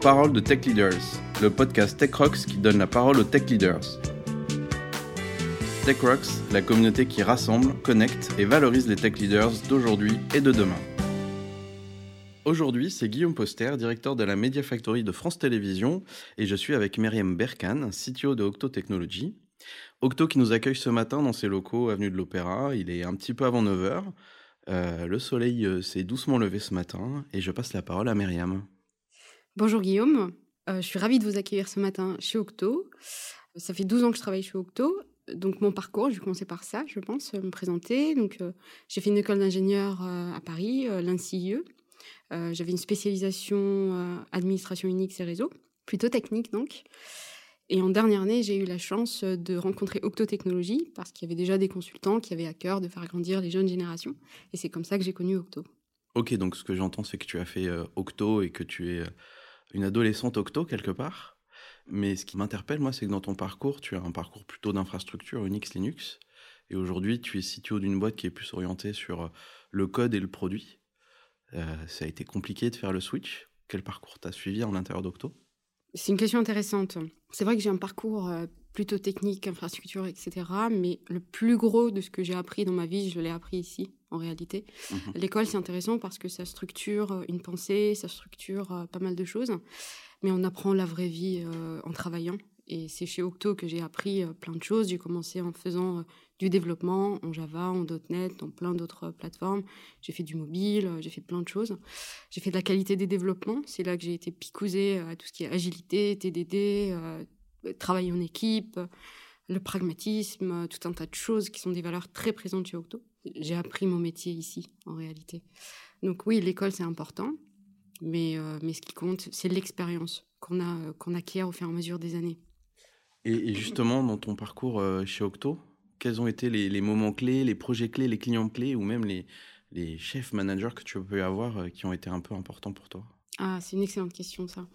Parole de Tech Leaders, le podcast Tech Rocks qui donne la parole aux Tech Leaders. Tech Rocks, la communauté qui rassemble, connecte et valorise les Tech Leaders d'aujourd'hui et de demain. Aujourd'hui, c'est Guillaume Poster, directeur de la Media Factory de France Télévisions, et je suis avec Myriam Berkan, CTO de Octo Technologies. Octo qui nous accueille ce matin dans ses locaux avenue de l'Opéra. Il est un petit peu avant 9h. Euh, le soleil euh, s'est doucement levé ce matin et je passe la parole à Myriam. Bonjour Guillaume, euh, je suis ravie de vous accueillir ce matin chez Octo. Ça fait 12 ans que je travaille chez Octo. Donc mon parcours, je vais commencer par ça, je pense, me présenter. Donc j'ai fait une école d'ingénieur à Paris, l'INCIE. J'avais une spécialisation administration Unix et réseau, plutôt technique donc. Et en dernière année, j'ai eu la chance de rencontrer Octo Technologies parce qu'il y avait déjà des consultants qui avaient à cœur de faire grandir les jeunes générations. Et c'est comme ça que j'ai connu Octo. Ok, donc ce que j'entends, c'est que tu as fait euh, Octo et que tu es euh, une adolescente Octo quelque part. Mais ce qui m'interpelle, moi, c'est que dans ton parcours, tu as un parcours plutôt d'infrastructure Unix, Linux. Et aujourd'hui, tu es CTO d'une boîte qui est plus orientée sur euh, le code et le produit. ça a été compliqué de faire le switch. Quel parcours t'as suivi en l'intérieur d'Octo? C'est une question intéressante. C'est vrai que j'ai un parcours euh, plutôt technique, infrastructure, etc. Mais le plus gros de ce que j'ai appris dans ma vie, je l'ai appris ici, en réalité. Mhm. L'école, c'est intéressant parce que ça structure euh, une pensée, ça structure euh, pas mal de choses. Mais on apprend la vraie vie en travaillant. Et c'est chez Octo que j'ai appris plein de choses. J'ai commencé en faisant du développement en Java, en .NET, en plein d'autres plateformes. J'ai fait du mobile, euh, j'ai fait plein de choses. J'ai fait de la qualité des développements. C'est là que j'ai été picousé à tout ce qui est agilité, TDD, euh, travail en équipe, le pragmatisme, tout un tas de choses qui sont des valeurs très présentes chez Octo. J'ai appris mon métier ici, en réalité. Donc oui, l'école, c'est important. Mais, euh, mais ce qui compte, c'est l'expérience qu'on a qu'on acquiert au fur et à mesure des années. Et, justement, dans ton parcours chez Octo, quels ont été les, moments clés, les projets clés, les clients clés ou même les, les chefs managers que tu peux avoir euh, qui ont été un peu importants pour toi? Ah, c'est une excellente question, ça.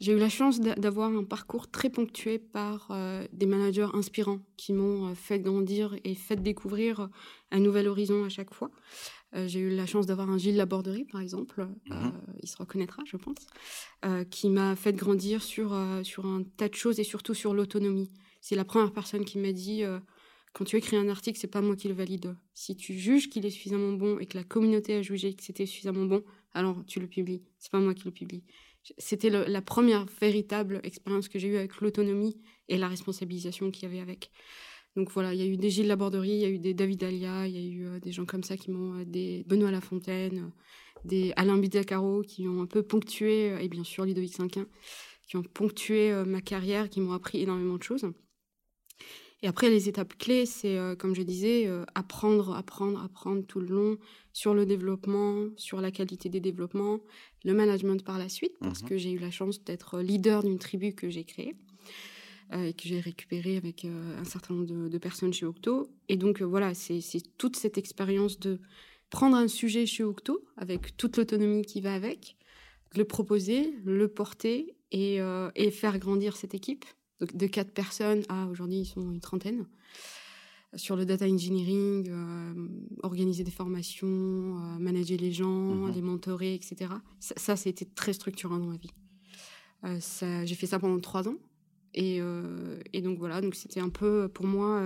J'ai eu la chance d'avoir un parcours très ponctué par euh, des managers inspirants qui m'ont euh, fait grandir et fait découvrir un nouvel horizon à chaque fois. J'ai eu la chance d'avoir un Gilles Laborderie, par exemple, mhm. il se reconnaîtra, je pense, qui m'a fait grandir sur, sur un tas de choses et surtout sur l'autonomie. C'est la première personne qui m'a dit quand tu écris un article, c'est pas moi qui le valide. Si tu juges qu'il est suffisamment bon et que la communauté a jugé que c'était suffisamment bon, alors tu le publies. C'est pas moi qui le publie. C'était la première véritable expérience que j'ai eue avec l'autonomie et la responsabilisation qu'il y avait avec. Donc voilà, il y a eu des Gilles Laborderie, il y a eu des David Alia, il y a eu euh, des gens comme ça qui m'ont, euh, des Benoît Lafontaine, euh, des Alain Bizacaro qui ont un peu ponctué, et bien sûr Ludovic Cinquin, qui ont ponctué ma carrière, qui m'ont appris énormément de choses. Et après, les étapes clés, c'est, euh, comme je disais, euh, apprendre, apprendre, apprendre tout le long sur le développement, sur la qualité des développements, le management par la suite, parce mhm. que j'ai eu la chance d'être leader d'une tribu que j'ai créée euh, et que j'ai récupérée avec un certain nombre de, personnes chez Octo. Et donc, voilà, c'est toute cette expérience de prendre un sujet chez Octo, avec toute l'autonomie qui va avec, le proposer, le porter et, et faire grandir cette équipe de quatre personnes à aujourd'hui, ils sont une trentaine. Sur le data engineering, euh, organiser des formations, euh, manager les gens, mhm. les mentorer, etc. Ça, ça c'était très structurant dans ma vie. Euh, j'ai fait ça pendant trois ans. Et, et donc voilà, donc c'était un peu pour moi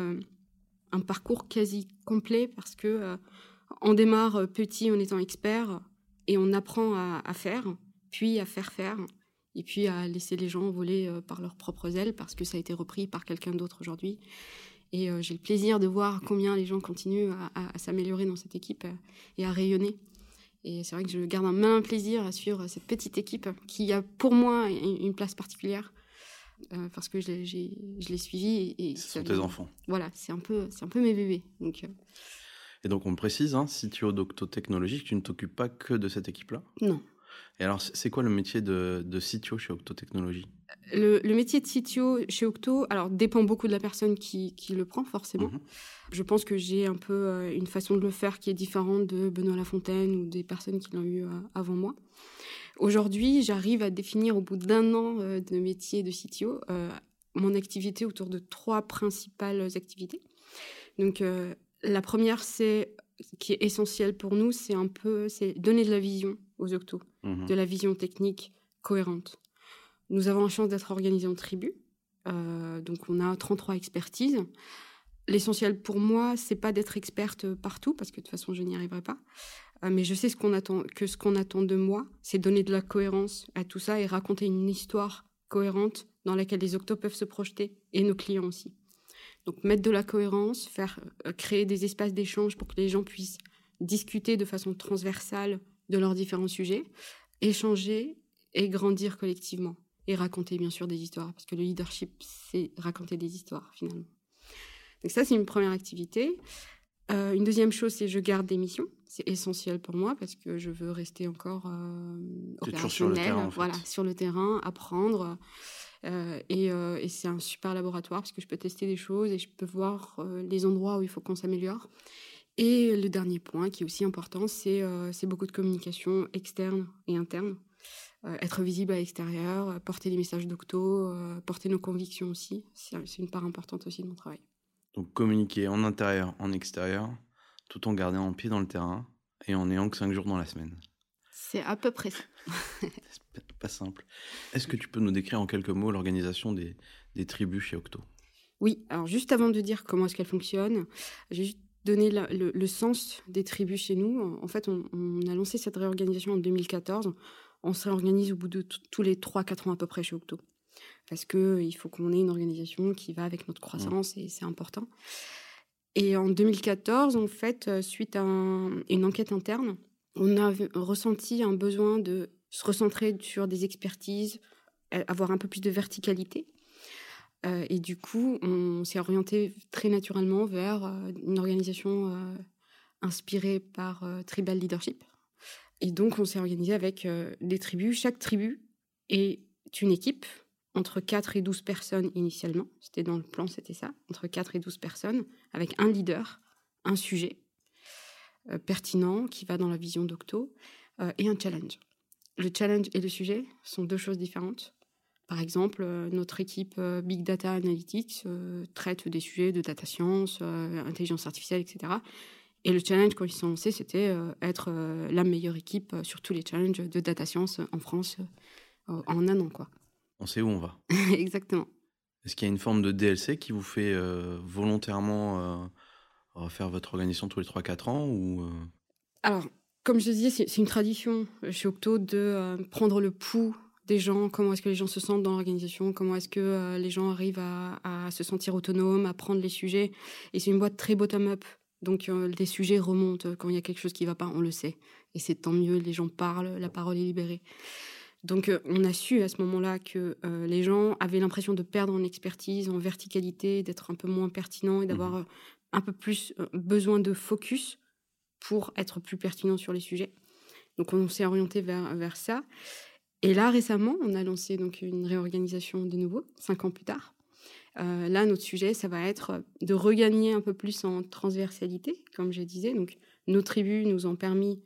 un parcours quasi complet parce que on démarre petit en étant expert et on apprend à, à faire, puis à faire faire et puis à laisser les gens voler euh, par leurs propres ailes parce que ça a été repris par quelqu'un d'autre aujourd'hui. Et euh, j'ai le plaisir de voir combien les gens continuent à, s'améliorer dans cette équipe euh, et à rayonner. Et c'est vrai que je garde un malin plaisir à suivre cette petite équipe qui a pour moi une place particulière parce que je l'ai suivi. Et, Ce sont tes enfants. Voilà, c'est un, peu, un peu mes bébés. Donc, Et donc on me précise, hein, si tu es au Docto Technologies, tu ne t'occupes pas que de cette équipe-là? Non. Et alors, c'est quoi le métier de, de CTO chez Octo Technologies? Le, métier de CTO chez Octo, alors dépend beaucoup de la personne qui, qui le prend forcément. Mhm. Je pense que j'ai un peu euh, une façon de le faire qui est différente de Benoît Lafontaine ou des personnes qui l'ont eu euh, avant moi. Aujourd'hui, j'arrive à définir au bout d'un an euh, de métier de CTO mon activité autour de trois principales activités. Donc la première, c'est qui est essentielle pour nous, c'est un peu c'est donner de la vision aux octos, mhm. de la vision technique cohérente. Nous avons la chance d'être organisés en tribus. donc on a 33 expertises. L'essentiel pour moi, c'est pas d'être experte partout, parce que de toute façon, je n'y arriverai pas. mais je sais ce attend, que ce qu'on attend de moi, c'est donner de la cohérence à tout ça et raconter une histoire cohérente dans laquelle les octos peuvent se projeter et nos clients aussi. Donc mettre de la cohérence, faire euh, créer des espaces d'échange pour que les gens puissent discuter de façon transversale de leurs différents sujets, échanger et grandir collectivement et raconter bien sûr des histoires parce que le leadership c'est raconter des histoires finalement. Donc ça c'est une première activité. Euh, une deuxième chose c'est je garde des missions, c'est essentiel pour moi parce que je veux rester encore euh, opérationnel, sur le terrain, voilà, sur le terrain, apprendre. Euh, euh, et, c'est un super laboratoire parce que je peux tester des choses et je peux voir les endroits où il faut qu'on s'améliore. Et le dernier point qui est aussi important, c'est beaucoup de communication externe et interne. être visible à l'extérieur, porter les messages d'Octo, porter nos convictions aussi. C'est une part importante aussi de mon travail. Donc communiquer en intérieur, en extérieur, tout en gardant un pied dans le terrain et en n'ayant que 5 jours dans la semaine. C'est à peu près ça. pas simple. Est-ce que tu peux nous décrire en quelques mots l'organisation des, tribus chez Octo? Oui, alors juste avant de dire comment est-ce qu'elle fonctionne, j'ai juste donné le, sens des tribus chez nous. En fait, on, a lancé cette réorganisation en 2014. On se réorganise au bout de tous les 3-4 ans à peu près chez Octo. Parce qu'il faut qu'on ait une organisation qui va avec notre croissance et c'est important. Et en 2014, en fait, euh, suite à une enquête interne, on a ressenti un besoin de se recentrer sur des expertises, euh, avoir un peu plus de verticalité. Euh, et du coup, on s'est orienté très naturellement vers euh, une organisation inspirée par Tribal Leadership. Et donc, on s'est organisé avec des tribus. Chaque tribu est une équipe entre 4 et 12 personnes initialement. C'était dans le plan, c'était ça. Entre 4 et 12 personnes, avec un leader, un sujet pertinent qui va dans la vision d'Octo et un challenge le challenge et le sujet sont deux choses différentes. Par exemple, euh, notre équipe euh, Big Data Analytics euh, traite des sujets de data science, intelligence artificielle, etc. Et le challenge, quand ils sont lancés, c'était être la meilleure équipe sur tous les challenges de data science en France en un an. Quoi. On sait où on va. Exactement. Est-ce qu'il y a une forme de DLC qui vous fait volontairement faire votre organisation tous les 3-4 ans ou, Alors, comme je disais, c'est une tradition chez Octo de euh, prendre le pouls des gens, comment est-ce que les gens se sentent dans l'organisation, comment est-ce que euh, les gens arrivent à, se sentir autonomes, à prendre les sujets. Et c'est une boîte très bottom-up. Donc euh, les sujets remontent. Quand il y a quelque chose qui ne va pas, on le sait. Et c'est tant mieux, les gens parlent, la parole est libérée. Donc on a su à ce moment-là que les gens avaient l'impression de perdre en expertise, en verticalité, d'être un peu moins pertinent et d'avoir mmh un peu plus besoin de focus pour être plus pertinent sur les sujets. Donc on s'est orienté vers, vers ça. Et là, récemment, on a lancé donc une réorganisation de nouveau, cinq ans plus tard. Euh, là, notre sujet, ça va être de regagner un peu plus en transversalité, comme je disais. Donc, nos tribus nous ont permis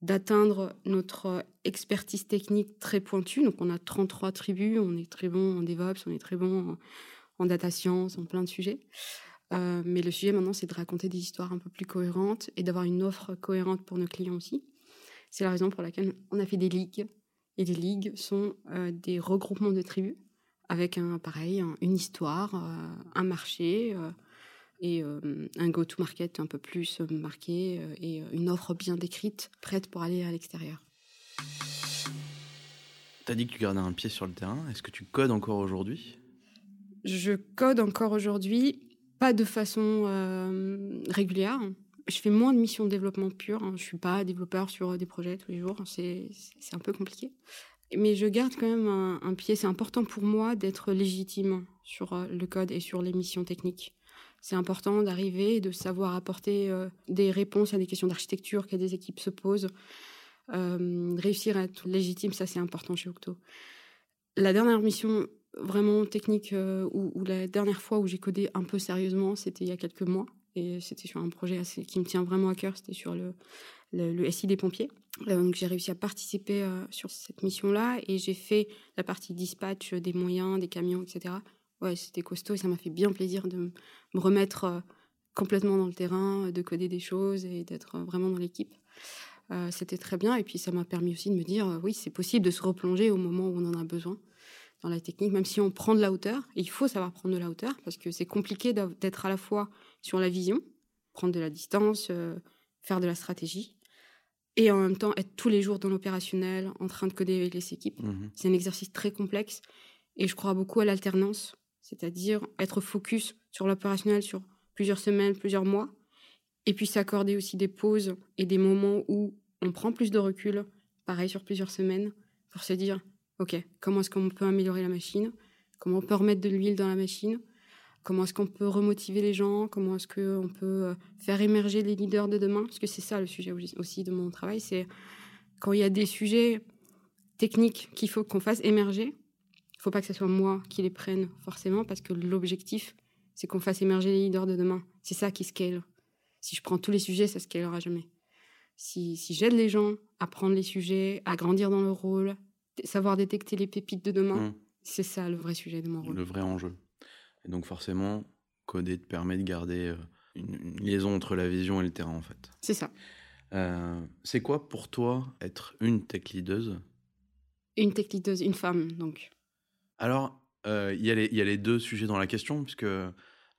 d'atteindre notre expertise technique très pointue. Donc, on a 33 tribus, on est très bon en DevOps, on est très bon en, en data science, en plein de sujets. Euh, mais le sujet maintenant, c'est de raconter des histoires un peu plus cohérentes et d'avoir une offre cohérente pour nos clients aussi. C'est la raison pour laquelle on a fait des ligues. Et les ligues sont euh, des regroupements de tribus avec un pareil, une histoire, euh, un marché et un go-to-market un peu plus marqué et une offre bien décrite, prête pour aller à l'extérieur. Tu as dit que tu gardais un pied sur le terrain. Est-ce que tu codes encore aujourd'hui? Je code encore aujourd'hui pas de façon euh, régulière. Je fais moins de missions de développement pur. Hein. Je suis pas développeur sur des projets tous les jours. C'est un peu compliqué. Mais je garde quand même un, pied. C'est important pour moi d'être légitime sur euh, le code et sur les missions techniques. C'est important d'arriver, de savoir apporter euh, des réponses à des questions d'architecture que des équipes se posent. réussir à être légitime, ça c'est important chez Octo. La dernière mission vraiment technique euh, où, la dernière fois où j'ai codé un peu sérieusement, c'était il y a quelques mois. Et c'était sur un projet qui me tient vraiment à cœur, c'était sur le, SI des pompiers. Euh, donc j'ai réussi à participer euh, sur cette mission-là et j'ai fait la partie dispatch des moyens, des camions, etc. Ouais, c'était costaud et ça m'a fait bien plaisir de me remettre complètement dans le terrain, de coder des choses et d'être vraiment dans l'équipe. c'était très bien et puis ça m'a permis aussi de me dire oui, c'est possible de se replonger au moment où on en a besoin. dans la technique, même si on prend de la hauteur. Il faut savoir prendre de la hauteur parce que c'est compliqué d'être à la fois sur la vision, prendre de la distance, euh, faire de la stratégie, et en même temps être tous les jours dans l'opérationnel, en train de coder avec les équipes. Mmh c'est un exercice très complexe et je crois beaucoup à l'alternance, c'est-à-dire être focus sur l'opérationnel sur plusieurs semaines, plusieurs mois, et puis s'accorder aussi des pauses et des moments où on prend plus de recul, pareil sur plusieurs semaines, pour se dire, OK, comment est-ce qu'on peut améliorer la machine? Comment on peut remettre de l'huile dans la machine? Comment est-ce qu'on peut remotiver les gens Comment est-ce qu'on peut euh, faire émerger les leaders de demain Parce que c'est ça le sujet aussi de mon travail, c'est quand il y a des sujets techniques qu'il faut qu'on fasse émerger, il ne faut pas que ce soit moi qui les prenne forcément, parce que l'objectif, c'est qu'on fasse émerger les leaders de demain. C'est ça qui scale. Si je prends tous les sujets, ça scalera jamais. Si, si j'aide les gens à prendre les sujets, à grandir dans leur rôle, savoir détecter les pépites de demain, mmh. c'est ça le vrai sujet de mon rôle. Le vrai enjeu. Et donc forcément, coder te permet de garder euh, une, liaison entre la vision et le terrain en fait. C'est ça. Euh, c'est quoi pour toi être une tech leaduse? Une tech leaduse, une femme donc. Alors, euh, il y, y, a les deux sujets dans la question, puisque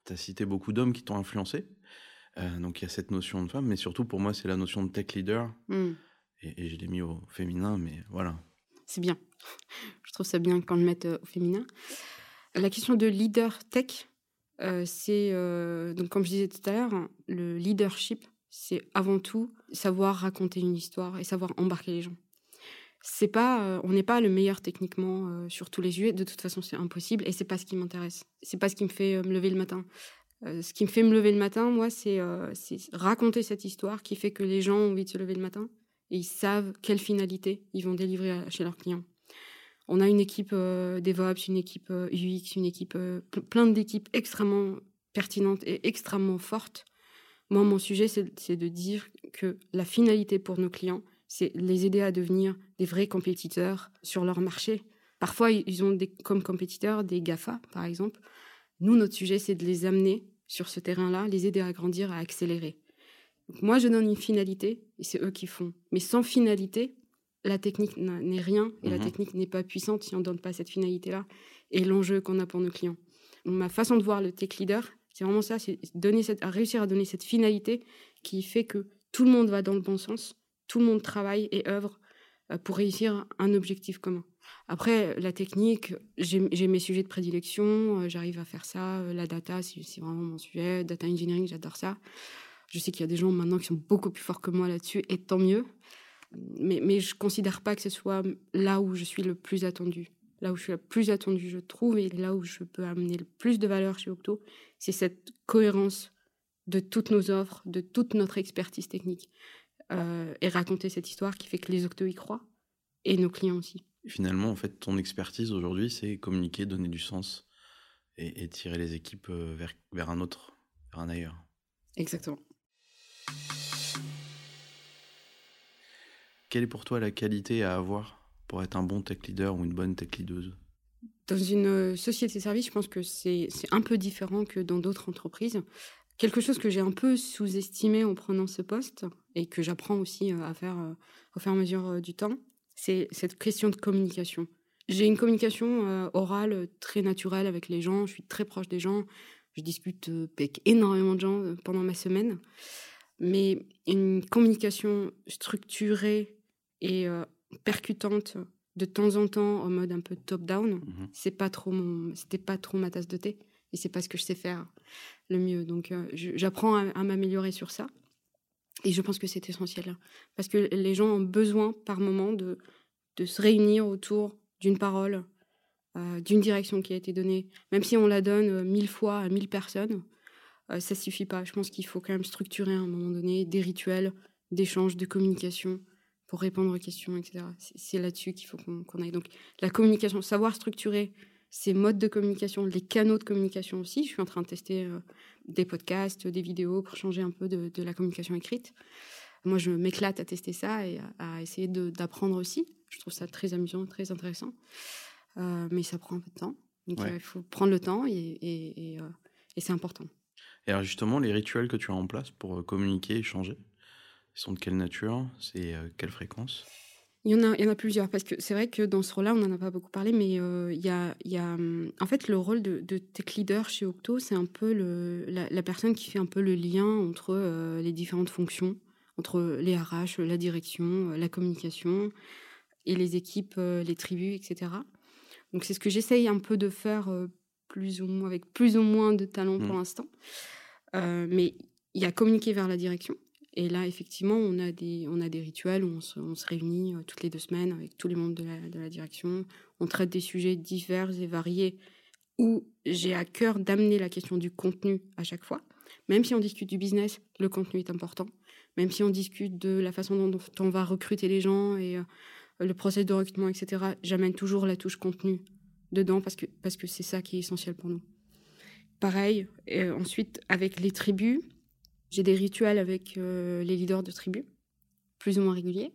tu as cité beaucoup d'hommes qui t'ont influencé. donc il y a cette notion de femme, mais surtout pour moi c'est la notion de tech leader. Mmh. Et, et, je l'ai mis au féminin, mais voilà, c'est bien. Je trouve ça bien qu'on le mette au féminin. La question de leader tech, euh, c'est, euh, donc comme je disais tout à l'heure, le leadership, c'est avant tout savoir raconter une histoire et savoir embarquer les gens. C'est pas, on n'est pas le meilleur techniquement sur tous les sujets. De toute façon, c'est impossible et c'est pas ce qui m'intéresse. C'est pas ce qui me fait me lever le matin. ce qui me fait me lever le matin, moi, c'est raconter cette histoire qui fait que les gens ont envie de se lever le matin et ils savent quelle finalité ils vont délivrer chez leurs clients. On a une équipe euh, DevOps, une équipe euh, UX, une équipe, euh, plein d'équipes extrêmement pertinentes et extrêmement fortes. Moi, mon sujet, c'est de dire que la finalité pour nos clients, c'est les aider à devenir des vrais compétiteurs sur leur marché. Parfois, ils ont des, comme compétiteurs des GAFA, par exemple. Nous, notre sujet, c'est de les amener sur ce terrain-là, les aider à grandir, à accélérer moi, je donne une finalité et c'est eux qui font. Mais sans finalité, la technique n'est rien et la mhm. technique n'est pas puissante si on ne donne pas cette finalité-là et l'enjeu qu'on a pour nos clients. ma façon de voir le tech leader, c'est vraiment ça, c'est donner cette, réussir à donner cette finalité qui fait que tout le monde va dans le bon sens, tout le monde travaille et œuvre euh, pour réussir un objectif commun. Après, la technique, j'ai mes sujets de prédilection, euh, j'arrive à faire ça. Euh, la data, c'est vraiment mon sujet. Data engineering, j'adore ça. Je sais qu'il y a des gens maintenant qui sont beaucoup plus forts que moi là-dessus, et tant mieux. Mais, mais je considère pas que ce soit là où je suis le plus attendu. Là où je suis le plus attendu, je trouve, et là où je peux amener le plus de valeur chez Octo, c'est cette cohérence de toutes nos offres, de toute notre expertise technique. Euh, et raconter cette histoire qui fait que les Octo y croient, et nos clients aussi. Finalement, en fait, ton expertise aujourd'hui, c'est communiquer, donner du sens et, et tirer les équipes euh, vers, vers un autre, vers un ailleurs. Exactement. Quelle est pour toi la qualité à avoir pour être un bon tech leader ou une bonne tech leaduse? Dans une euh, société de service, je pense que c'est un peu différent que dans d'autres entreprises. Quelque chose que j'ai un peu sous-estimé en prenant ce poste et que j'apprends aussi euh, à faire euh, au fur et à mesure du temps, c'est cette question de communication. J'ai une communication orale très naturelle avec les gens, je suis très proche des gens, je discute avec énormément de gens pendant ma semaine, mais une communication structurée et euh, percutante de temps en temps en mode un peu top down mhm. c'est pas trop mon c'était pas trop ma tasse de thé et c'est pas ce que je sais faire le mieux. Donc euh, j'apprends à, m'améliorer sur ça et je pense que c'est essentiel parce que les gens ont besoin par moment de de se réunir autour d'une parole euh, d'une direction qui a été donnée. Même si on la donne mille fois à mille personnes ça suffit pas. Je pense qu'il faut quand même structurer à un moment donné des rituels d'échange de communication pour répondre aux questions, etc. C'est là-dessus qu'il faut qu'on aille. Donc la communication, savoir structurer ces modes de communication, les canaux de communication aussi. Je suis en train de tester euh, des podcasts, des vidéos pour changer un peu de, la communication écrite. Moi, je m'éclate à tester ça et à, essayer d'apprendre aussi. Je trouve ça très amusant, très intéressant. Euh, mais ça prend un peu de temps. Donc euh, il faut prendre le temps et, et, et c'est important. Et alors justement, les rituels que tu as en place pour communiquer, échanger, ils sont de quelle nature? C'est euh, quelle fréquence? Il y, en a, il y en a plusieurs, parce que c'est vrai que dans ce rôle-là, on n'en a pas beaucoup parlé, mais euh, il, y a, il y a, en fait, le rôle de, de tech leader chez Octo, c'est un peu le, la, personne qui fait un peu le lien entre euh, les différentes fonctions, entre les RH, la direction, la communication, et les équipes, les tribus, etc. Donc c'est ce que j'essaye un peu de faire plus ou moins, avec plus ou moins de talent pour mmh. l'instant. mais il y a communiquer vers la direction, et là, effectivement, on a des, on a des rituels où on se, réunit euh, toutes les deux semaines avec tous les membres de la, direction. On traite des sujets divers et variés où j'ai à cœur d'amener la question du contenu à chaque fois. Même si on discute du business, le contenu est important. Même si on discute de la façon dont on va recruter les gens et euh, le process de recrutement, etc., j'amène toujours la touche contenu dedans parce que parce que c'est ça qui est essentiel pour nous. Pareil, et ensuite avec les tribus, j'ai des rituels avec euh, les leaders de tribus, plus ou moins réguliers.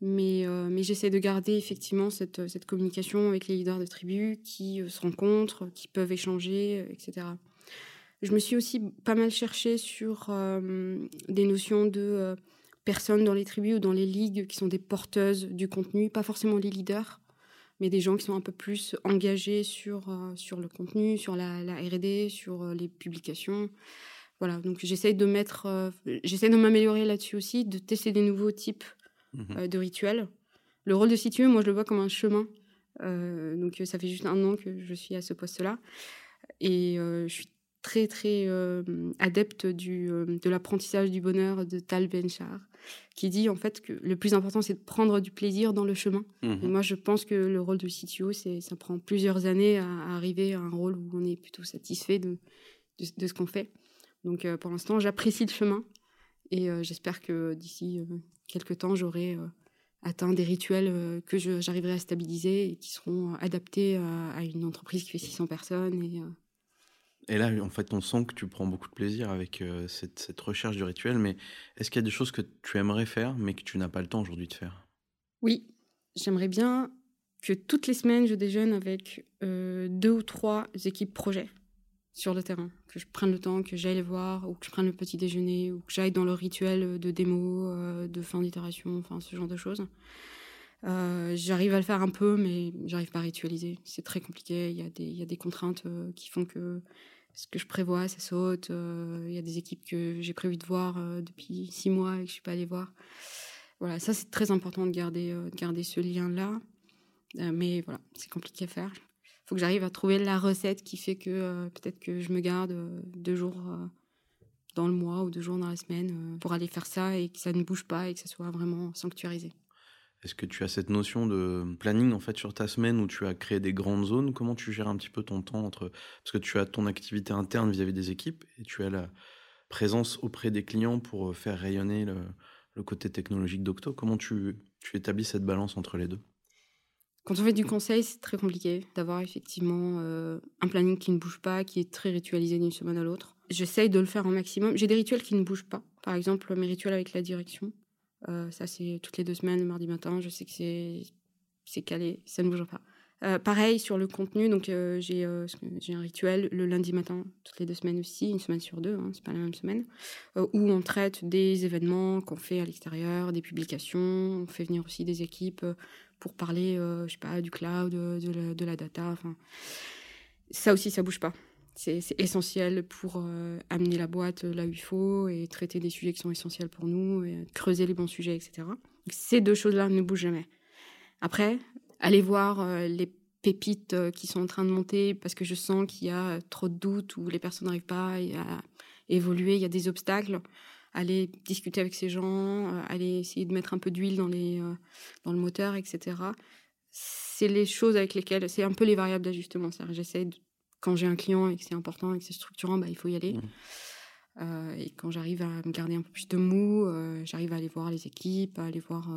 Mais, euh, mais j'essaie de garder effectivement cette, cette, communication avec les leaders de tribus qui euh, se rencontrent, qui peuvent échanger, etc. Je me suis aussi pas mal cherchée sur des notions de personnes dans les tribus ou dans les ligues qui sont des porteuses du contenu, pas forcément les leaders, mais des gens qui sont un peu plus engagés sur, sur le contenu, sur la RD, sur les publications. Voilà, donc j'essaie de mettre, euh, j'essaie de m'améliorer là-dessus aussi, de tester des nouveaux types mmh euh, de rituels. Le rôle de situé, moi, je le vois comme un chemin. Euh, donc ça fait juste un an que je suis à ce poste-là, et je suis très très adepte du, de l'apprentissage du bonheur de Tal Benchar, qui dit en fait que le plus important c'est de prendre du plaisir dans le chemin. Mmh et moi je pense que le rôle de CTO, c'est ça prend plusieurs années à, arriver à un rôle où on est plutôt satisfait de, de ce qu'on fait. Donc euh, pour l'instant, j'apprécie le chemin et euh, j'espère que d'ici euh, quelques temps, j'aurai atteint des rituels que j'arriverai à stabiliser et qui seront adaptés à une entreprise qui fait 600 personnes. Et, et là, en fait, on sent que tu prends beaucoup de plaisir avec cette, cette, recherche du rituel, mais est-ce qu'il y a des choses que tu aimerais faire, mais que tu n'as pas le temps aujourd'hui de faire? Oui, j'aimerais bien que toutes les semaines, je déjeune avec deux ou trois équipes projets sur le terrain, que je prenne le temps, que j'aille les voir, ou que je prenne le petit déjeuner, ou que j'aille dans le rituel de démo, euh, de fin d'itération, enfin ce genre de choses. Euh, j'arrive à le faire un peu, mais j'arrive pas à ritualiser. C'est très compliqué. Il y a des, y a des contraintes euh, qui font que ce que je prévois, ça saute. Il y a des équipes que j'ai prévu de voir depuis six mois et que je suis pas allée voir. Voilà, ça c'est très important de garder, de garder ce lien-là. mais voilà, c'est compliqué à faire faut que j'arrive à trouver la recette qui fait que euh, peut-être que je me garde euh, deux jours euh, dans le mois ou deux jours dans la semaine pour aller faire ça et que ça ne bouge pas et que ça soit vraiment sanctuarisé. Est-ce que tu as cette notion de planning en fait sur ta semaine où tu as créé des grandes zones? Comment tu gères un petit peu ton temps entre parce que tu as ton activité interne vis-à-vis des équipes et tu as la présence auprès des clients pour faire rayonner le, côté technologique d'Octo. Comment tu établis cette balance entre les deux? Quand on fait du conseil, c'est très compliqué d'avoir effectivement euh, un planning qui ne bouge pas, qui est très ritualisé d'une semaine à l'autre. J'essaye de le faire un maximum. J'ai des rituels qui ne bougent pas. Par exemple, mes rituels avec la direction. Euh, ça, c'est toutes les deux semaines, le mardi matin. Je sais que c'est calé, ça ne bouge pas. Euh, pareil sur le contenu, donc j'ai un rituel le lundi matin, toutes les deux semaines aussi, une semaine sur deux, hein, c'est pas la même semaine, où on traite des événements qu'on fait à l'extérieur, des publications, on fait venir aussi des équipes pour parler, euh, je sais pas, du cloud, de, la, data. Enfin, ça aussi, ça bouge pas. C'est essentiel pour euh, amener la boîte là où il faut et traiter des sujets qui sont essentiels pour nous, creuser les bons sujets, etc. ces deux choses-là ne bougent jamais. Après, aller voir euh, les pépites qui sont en train de monter parce que je sens qu'il y a trop de doutes ou les personnes n'arrivent pas à évoluer, il y a des obstacles aller discuter avec ces gens, euh, aller essayer de mettre un peu d'huile dans, les, euh, dans le moteur, etc. C'est les choses avec lesquelles, c'est un peu les variables d'ajustement. J'essaie, quand j'ai un client et que c'est important et que c'est structurant, bah, il faut y aller. Mmh. Euh, et quand j'arrive à me garder un peu plus de mou, j'arrive à aller voir les équipes, à aller voir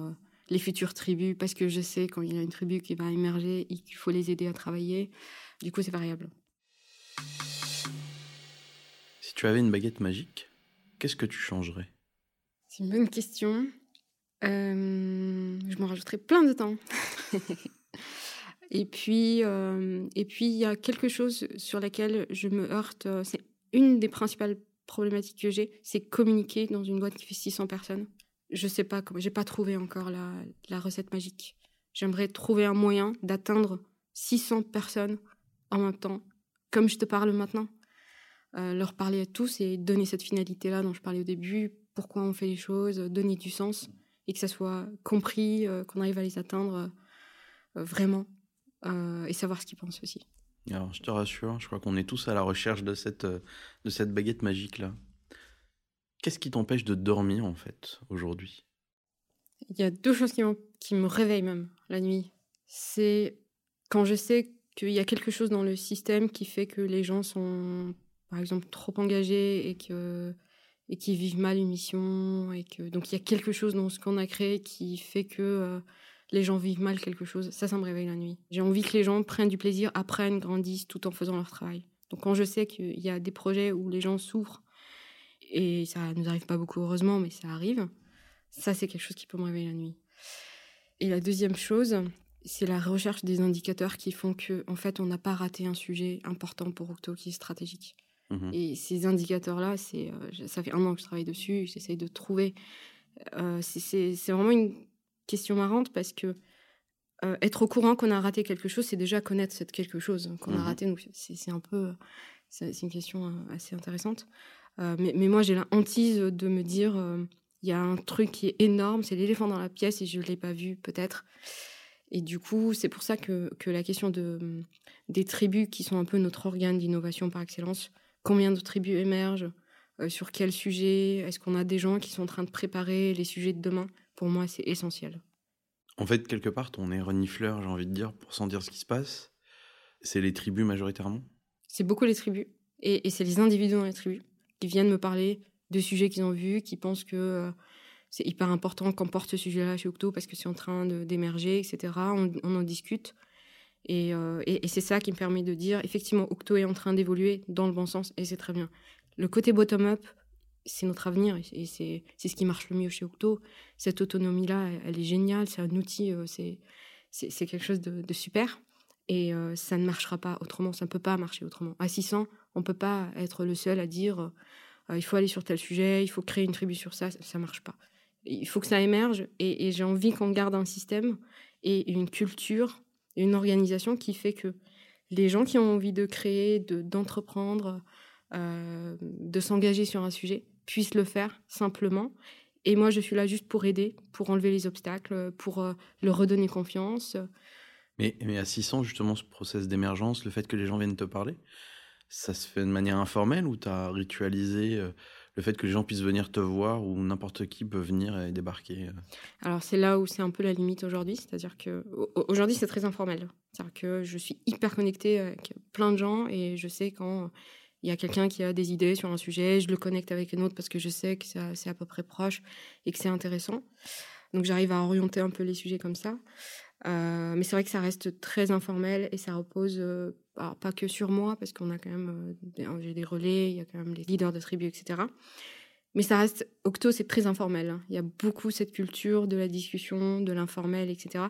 les futures tribus, parce que je sais quand il y a une tribu qui va émerger et qu'il faut les aider à travailler. Du coup, c'est variable. Si tu avais une baguette magique, qu'est-ce que tu changerais? C'est une bonne question. Euh, je m'en rajouterais plein de temps. et puis, euh, et puis il y a quelque chose sur laquelle je me heurte. Euh, c'est une des principales problématiques que j'ai, c'est communiquer dans une boîte qui fait 600 personnes. Je sais pas comment, j'ai pas trouvé encore la, recette magique. J'aimerais trouver un moyen d'atteindre 600 personnes en même temps, comme je te parle maintenant. Euh, leur parler à tous et donner cette finalité-là dont je parlais au début, pourquoi on fait les choses, donner du sens et que ça soit compris, euh, qu'on arrive à les atteindre euh, vraiment et savoir ce qu'ils pensent aussi. Alors, je te rassure, je crois qu'on est tous à la recherche de cette baguette magique-là. Qu'est-ce qui t'empêche de dormir, en fait, aujourd'hui? Il y a deux choses qui, me réveillent même la nuit. C'est quand je sais qu'il y a quelque chose dans le système qui fait que les gens sont, par exemple, trop engagés et que et qui vivent mal une mission et que donc il y a quelque chose dans ce qu'on a créé qui fait que euh, les gens vivent mal quelque chose. Ça, ça me réveille la nuit. J'ai envie que les gens prennent du plaisir, apprennent, grandissent tout en faisant leur travail. Donc quand je sais qu'il y a des projets où les gens souffrent et ça nous arrive pas beaucoup heureusement, mais ça arrive. Ça, c'est quelque chose qui peut me réveiller la nuit. Et la deuxième chose, c'est la recherche des indicateurs qui font que, en fait, on n'a pas raté un sujet important pour Octo qui est stratégique. Mhm. Et ces indicateurs-là, c'est, euh, ça fait un an que je travaille dessus, j'essaye de trouver. Euh, c'est, vraiment une question marrante parce que euh, être au courant qu'on a raté quelque chose, c'est déjà connaître cette quelque chose qu'on a mhm. raté. Donc c'est, un peu, c'est, une question assez intéressante. Mais, mais, moi, j'ai la hantise de me dire, il y a un truc qui est énorme, c'est l'éléphant dans la pièce et je ne l'ai pas vu peut-être. Et du coup, c'est pour ça que, que, la question de, des tribus, qui sont un peu notre organe d'innovation par excellence, combien de tribus émergent, euh, sur quel sujet, est-ce qu'on a des gens qui sont en train de préparer les sujets de demain, pour moi, c'est essentiel. En fait, quelque part, ton nez renifleur, j'ai envie de dire, pour sentir ce qui se passe, c'est les tribus majoritairement? C'est beaucoup les tribus. Et, et c'est les individus dans les tribus qui viennent me parler de sujets qu'ils ont vus, qui pensent que euh, c'est hyper important qu'on porte ce sujet-là chez Octo parce que c'est en train d'émerger, etc. On, en discute. Euh, et, c'est ça qui me permet de dire, effectivement, Octo est en train d'évoluer dans le bon sens et c'est très bien. Le côté bottom-up, c'est notre avenir et c'est ce qui marche le mieux chez Octo. Cette autonomie-là, elle, est géniale, c'est un outil, euh, c'est quelque chose de, super. Et euh, ça ne marchera pas autrement, ça ne peut pas marcher autrement. À 600, on ne peut pas être le seul à dire il faut aller sur tel sujet, il faut créer une tribu sur ça, ça ne marche pas il faut que ça émerge et, j'ai envie qu'on garde un système et une culture, une organisation qui fait que les gens qui ont envie de créer, d'entreprendre, euh, de s'engager sur un sujet puissent le faire simplement. Et moi, je suis là juste pour aider, pour enlever les obstacles, pour euh, leur redonner confiance. Mais, à 600, justement, ce process d'émergence, le fait que les gens viennent te parler, ça se fait de manière informelle ou tu as ritualisé euh, le fait que les gens puissent venir te voir ou n'importe qui peut venir et débarquer euh? Alors c'est là où c'est un peu la limite aujourd'hui, c'est-à-dire que aujourd'hui c'est très informel. C'est-à-dire que je suis hyper connectée avec plein de gens et je sais quand il y a quelqu'un qui a des idées sur un sujet, je le connecte avec un autre parce que je sais que c'est à peu près proche et que c'est intéressant. Donc j'arrive à orienter un peu les sujets comme ça. Euh, mais c'est vrai que ça reste très informel et ça repose euh, pas que sur moi, parce qu'on a quand même euh, des, des relais, il y a quand même les leaders de tribus, etc. Mais ça reste, Octo, c'est très informel. Hein. Il y a beaucoup cette culture de la discussion, de l'informel, etc.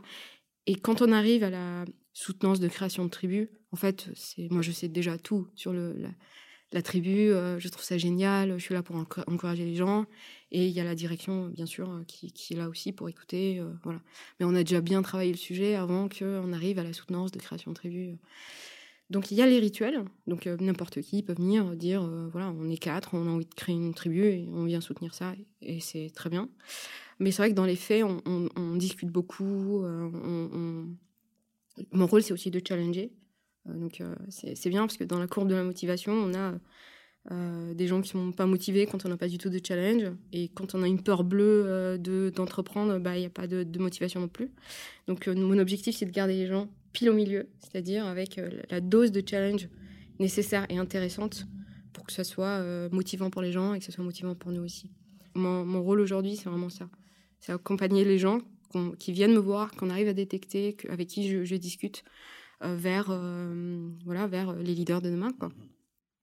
Et quand on arrive à la soutenance de création de tribus, en fait, moi je sais déjà tout sur le, tribu. je trouve ça génial. Je suis là pour encourager les gens. Et il y a la direction, bien sûr, euh, qui, est là aussi pour écouter. Euh, voilà. Mais on a déjà bien travaillé le sujet avant qu'on arrive à la soutenance de création de tribu. Donc il y a les rituels. Donc euh, n'importe qui peut venir dire voilà, on est quatre, on a envie de créer une tribu et on vient soutenir ça. Et, c'est très bien. Mais c'est vrai que dans les faits, on, discute beaucoup. On, Mon rôle, c'est aussi de challenger. Donc c'est bien parce que dans la courbe de la motivation, on a euh, des gens qui sont pas motivés quand on n'a pas du tout de challenge. Et quand on a une peur bleue euh, de, d'entreprendre, bah, il n'y a pas de, motivation non plus. Donc, euh, mon objectif, c'est de garder les gens pile au milieu, c'est-à-dire avec la dose de challenge nécessaire et intéressante pour que ça soit motivant pour les gens et que ce soit motivant pour nous aussi. Mon, rôle aujourd'hui, c'est vraiment ça. C'est accompagner les gens qui viennent me voir, qu'on arrive à détecter, avec qui je discute, vers, voilà, vers les leaders de demain. Quoi.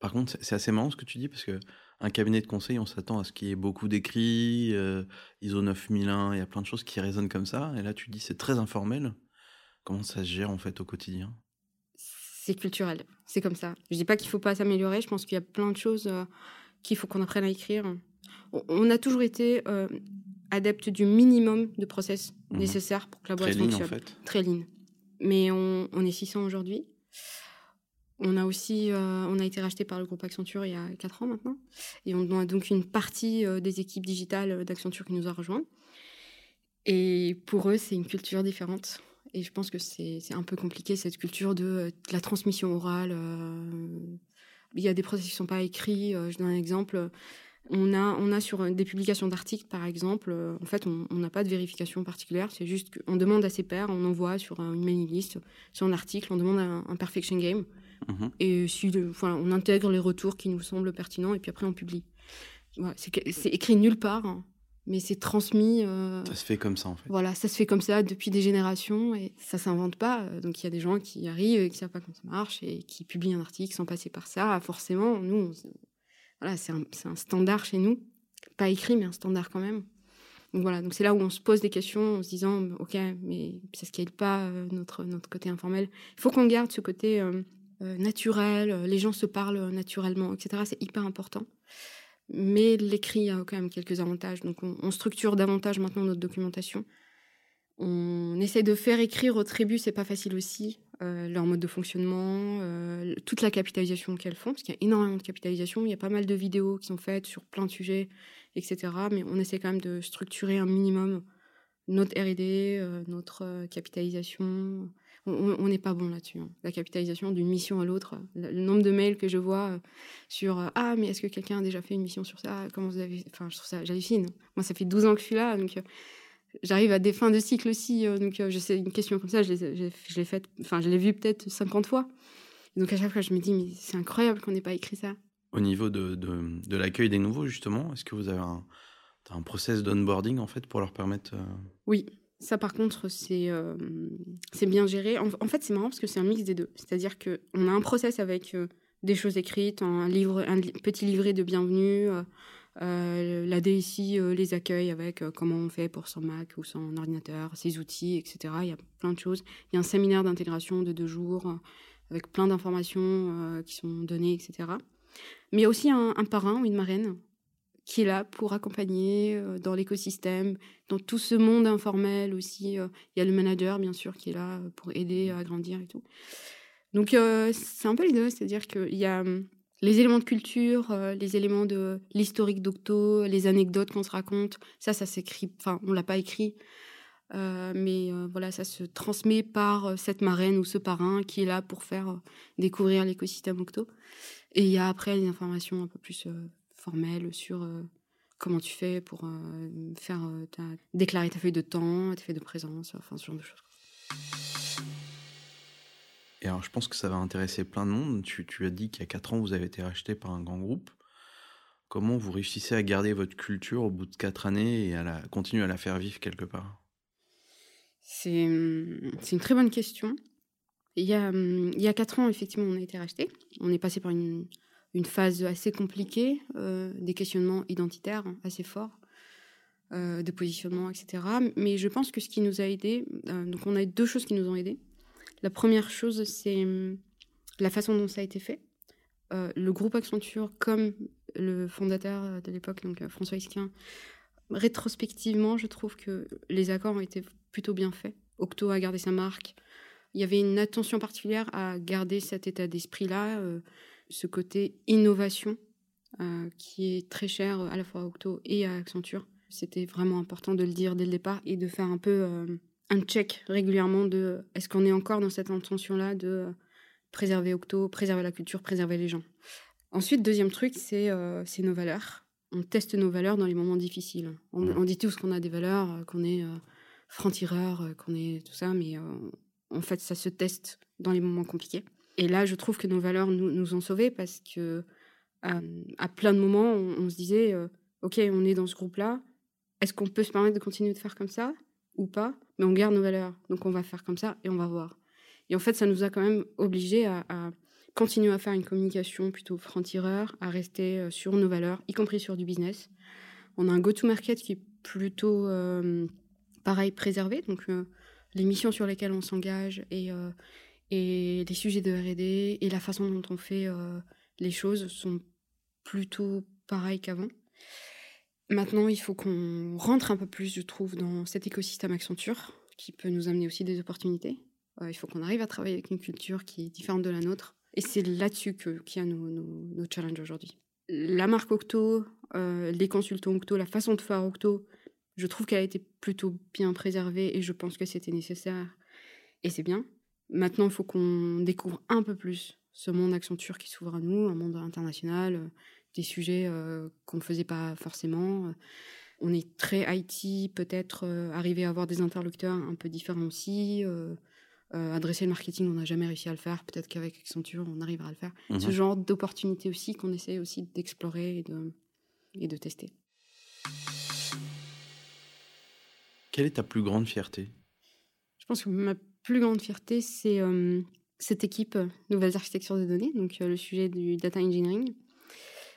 Par contre, c'est assez marrant ce que tu dis parce que un cabinet de conseil, on s'attend à ce qu'il y ait beaucoup d'écrits, euh, ISO 9001, il y a plein de choses qui résonnent comme ça. Et là, tu dis c'est très informel. Comment ça se gère en fait au quotidien? C'est culturel, c'est comme ça. Je dis pas qu'il faut pas s'améliorer. Je pense qu'il y a plein de choses euh, qu'il faut qu'on apprenne à écrire. On, a toujours été euh, adepte du minimum de process Mhm. nécessaire pour que la boîte Très lean, en fonctionne. fait. Très lean. Mais on, on est 600 aujourd'hui. On a aussi, euh, on a été racheté par le groupe Accenture il y a 4 ans maintenant. Et on a donc une partie euh, des équipes digitales d'Accenture qui nous a rejoints. Et pour eux, c'est une culture différente. Et je pense que c'est un peu compliqué, cette culture de, euh, la transmission orale. euh. Il y a des processus qui ne sont pas écrits. euh, je donne un exemple. On a, on a sur euh, des publications d'articles, par exemple, euh, en fait, on n'a pas de vérification particulière. C'est juste qu'on demande à ses pairs, on envoie sur un- une mailing list, sur un article, on demande un, un perfection game. Mhm. Et si voilà, on intègre les retours qui nous semblent pertinents et puis après on publie. Voilà, c'est écrit nulle part, hein, mais c'est transmis. euh, Ça se fait comme ça, en fait. voilà, ça se fait comme ça depuis des générations et ça s'invente pas. Euh, Donc il y a des gens qui arrivent et qui savent pas comment ça marche et qui publient un article sans passer par ça. Forcément, nous, on c'est un, standard chez nous, pas écrit mais un standard quand même. Donc voilà, donc c'est là où on se pose des questions en se disant, ok, mais ça scale pas euh, notre notre côté informel. Il faut qu'on garde ce côté euh, euh, naturel. Les gens se parlent naturellement, etc. C'est hyper important. Mais l'écrit a quand même quelques avantages. Donc on, on structure davantage maintenant notre documentation. On essaie de faire écrire aux tribus, c'est pas facile aussi, euh, leur mode de fonctionnement, euh, toute la capitalisation qu'elles font, parce qu'il y a énormément de capitalisation, il y a pas mal de vidéos qui sont faites sur plein de sujets, etc. Mais on essaie quand même de structurer un minimum notre R&D, euh, notre euh, capitalisation. On- n'est pas bon là-dessus. hein. La capitalisation d'une mission à l'autre, le, nombre de mails que je vois sur ah mais est-ce que quelqu'un a déjà fait une mission sur ça? Comment vous avez Enfin, je trouve ça j'hallucine. Moi, ça fait 12 ans que je suis là, donc. J'arrive à des fins de cycle aussi, euh, donc euh, je sais une question comme ça, je l'ai, faite, enfin je l'ai vue peut-être 50 fois. Donc à chaque fois, je me dis mais c'est incroyable qu'on n'ait pas écrit ça. Au niveau de, de, de l'accueil des nouveaux, justement, est-ce que vous avez un, un process d'onboarding, en fait, pour leur permettre... euh, Oui, ça par contre c'est euh, c'est bien géré. En, en fait, c'est marrant parce que c'est un mix des deux. C'est-à-dire que on a un process avec des choses écrites, un livre, un li- petit livret de bienvenue. Euh, la DSI euh, les accueille avec euh, comment on fait pour son Mac ou son ordinateur, ses outils, etc. Il y a plein de choses. Il y a un séminaire d'intégration de deux jours avec plein d'informations qui sont données, etc. Mais il y a aussi un, un parrain ou une marraine qui est là pour accompagner dans l'écosystème, dans tout ce monde informel aussi. Il y a le manager, bien sûr, qui est là pour aider à grandir et tout. Donc, c'est un peu les deux. C'est-à-dire qu'il y a hum, les éléments de culture, euh, les éléments de l'historique d'Octo, les anecdotes qu'on se raconte. Ça, ça s'écrit. Enfin, on l'a pas écrit. Euh, mais euh, voilà, ça se transmet par cette marraine ou ce parrain qui est là pour faire découvrir l'écosystème Octo. Et il y a après des informations un peu plus formelles sur comment tu fais pour faire ta- déclarer ta feuille de temps, ta feuille de présence, enfin ce genre de choses. Alors, je pense que ça va intéresser plein de monde. Tu, as dit qu'il y a 4 ans, vous avez été racheté par un grand groupe. Comment vous réussissez à garder votre culture au bout de 4 années et à continuer à la faire vivre quelque part? C'est hum, c'est une très bonne question. Il y, a, hum, il y a quatre ans, effectivement, on a été racheté. On est passé par une, une phase assez compliquée, euh, des questionnements identitaires assez forts, euh, de positionnement, etc. Mais je pense que ce qui nous a aidés, euh, donc on a deux choses qui nous ont aidés. La première chose, c'est hum, la façon dont ça a été fait. Euh, le groupe Accenture, comme le fondateur de l'époque, donc euh, François Isquin, rétrospectivement, je trouve que les accords ont été plutôt bien faits. Octo a gardé sa marque. Il y avait une attention particulière à garder cet état d'esprit-là, euh, ce côté innovation euh, qui est très cher à la fois à Octo et à Accenture. C'était vraiment important de le dire dès le départ et de faire un peu euh, un check régulièrement de est-ce qu'on est encore dans cette intention-là de préserver Octo, préserver la culture, préserver les gens? Ensuite, deuxième truc, c'est euh, nos valeurs. On teste nos valeurs dans les moments difficiles. On, on dit tous qu'on a des valeurs, euh, qu'on est euh, franc-tireur, euh, qu'on est tout ça, mais euh, en fait, ça se teste dans les moments compliqués. Et là, je trouve que nos valeurs nous, nous ont sauvés parce que à plein de moments, on, on se disait, ok, on est dans ce groupe-là, est-ce qu'on peut se permettre de continuer de faire comme ça ou pas? Mais on garde nos valeurs, donc on va faire comme ça et on va voir. Et en fait, ça nous a quand même obligés à, continuer à faire une communication plutôt franc-tireur, à rester euh, sur nos valeurs, y compris sur du business. On a un go-to-market qui est plutôt, euh, pareil, préservé. Donc, euh, les missions sur lesquelles on s'engage et, et les sujets de R&D et la façon dont on fait les choses sont plutôt pareils qu'avant. Maintenant, il faut qu'on rentre un peu plus, je trouve, dans cet écosystème Accenture, qui peut nous amener aussi des opportunités. Euh, il faut qu'on arrive à travailler avec une culture qui est différente de la nôtre. Et c'est là-dessus qu'il y a nos, challenges aujourd'hui. La marque Octo, euh, les consultants Octo, la façon de faire Octo, je trouve qu'elle a été plutôt bien préservée et je pense que c'était nécessaire. Et c'est bien. Maintenant, il faut qu'on découvre un peu plus ce monde Accenture qui s'ouvre à nous, un monde international, euh, des sujets qu'on ne faisait pas forcément. On est très IT, peut-être arriver à avoir des interlocuteurs un peu différents aussi. Euh, adresser le marketing, on n'a jamais réussi à le faire. Peut-être qu'avec Accenture, on arrivera à le faire. Ce mhm. genre d'opportunité aussi qu'on essaie aussi d'explorer et de, et de tester. Quelle est ta plus grande fierté? Je pense que ma plus grande fierté, c'est euh, cette équipe euh, Nouvelles Architectures de Données, donc le sujet du data engineering,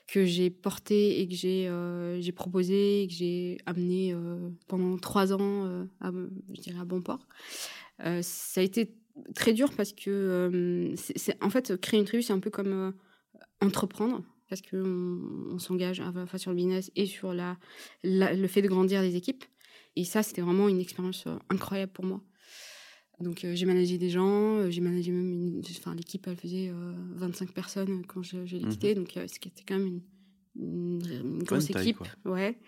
que j'ai porté et que j'ai proposé et que j'ai amené pendant trois ans à, je dirais à bon port. Euh, ça a été très dur parce que, euh, c'est, en fait, créer une tribu, c'est un peu comme euh, entreprendre parce qu'on on, s'engage à la fois sur le business et sur la, le fait de grandir les équipes. Et ça, c'était vraiment une expérience incroyable pour moi. Donc j'ai managé des gens, j'ai managé même une, enfin l'équipe elle faisait 25 personnes quand je, je l'ai mmh quitté, donc c'était quand même une, une, grosse équipe, ouais.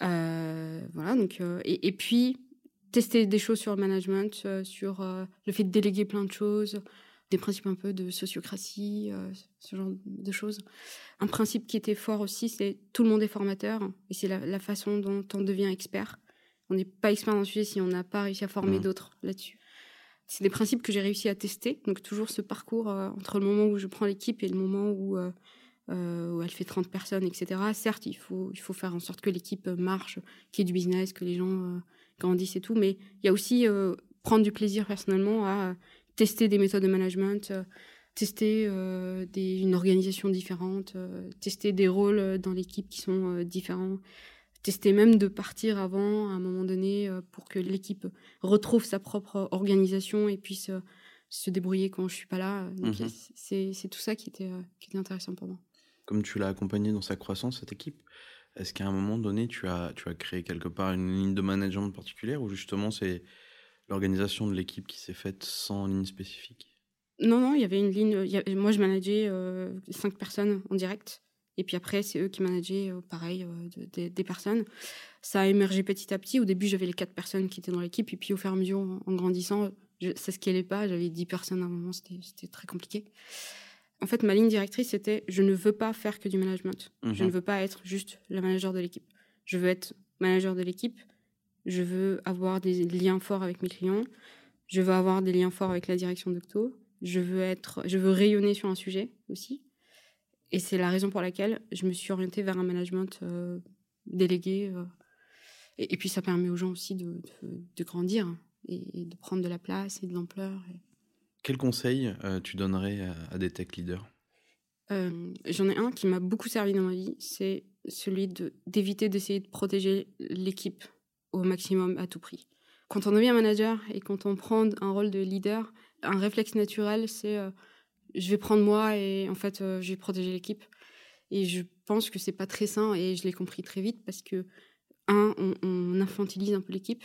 voilà donc et, et, puis tester des choses sur le management, euh, sur euh, le fait de déléguer plein de choses, des principes un peu de sociocratie, euh, ce genre de choses. Un principe qui était fort aussi, c'est tout le monde est formateur et c'est la, façon dont on devient expert. On n'est pas expert dans le sujet si on n'a pas réussi à former mmh. d'autres là-dessus. C'est des principes que j'ai réussi à tester. Donc toujours ce parcours entre le moment où je prends l'équipe et le moment où, où elle fait 30 personnes, etc. Certes, il faut, il faut faire en sorte que l'équipe marche, qu'il y ait du business, que les gens grandissent et tout, mais il y a aussi euh, prendre du plaisir personnellement à tester des méthodes de management, euh, tester euh, une organisation différente, tester des rôles dans l'équipe qui sont différents, tester même de partir avant à un moment donné pour que l'équipe retrouve sa propre organisation et puisse se débrouiller quand je suis pas là. Mhm. C'est tout ça qui était, qui était intéressant pour moi. Comme tu l'as accompagné dans sa croissance, cette équipe, est-ce qu'à un moment donné, tu as, tu as créé quelque part une ligne de management particulière ou justement c'est l'organisation de l'équipe qui s'est faite sans ligne spécifique? Non, non, il y avait une ligne. moi, je manageais euh, cinq personnes en direct. Et puis après, c'est eux qui manageaient, euh, pareil, euh, des personnes. Ça a émergé petit à petit. Au début, j'avais les quatre personnes qui étaient dans l'équipe. Et puis, au fur et à mesure, en, grandissant, je, ça allait pas. J'avais dix personnes à un moment. C'était très compliqué. En fait, ma ligne directrice, c'était je ne veux pas faire que du management. Je ne mhm. veux pas être juste le manager de l'équipe. Je veux être manager de l'équipe. Je veux avoir des liens forts avec mes clients. Je veux avoir des liens forts avec la direction d'Octo. Je veux être, je veux rayonner sur un sujet aussi. Et c'est la raison pour laquelle je me suis orientée vers un management euh, délégué. Euh. et, puis ça permet aux gens aussi de, grandir et, de prendre de la place et de l'ampleur. Quel conseil euh, tu donnerais à, des tech leaders? J'en ai un qui m'a beaucoup servi dans ma vie, c'est celui d'éviter d'essayer de protéger l'équipe au maximum à tout prix. Quand on devient manager et quand on prend un rôle de leader, un réflexe naturel, c'est je vais prendre moi et en fait je vais protéger l'équipe. Et je pense que c'est pas très sain et je l'ai compris très vite parce que un, on infantilise un peu l'équipe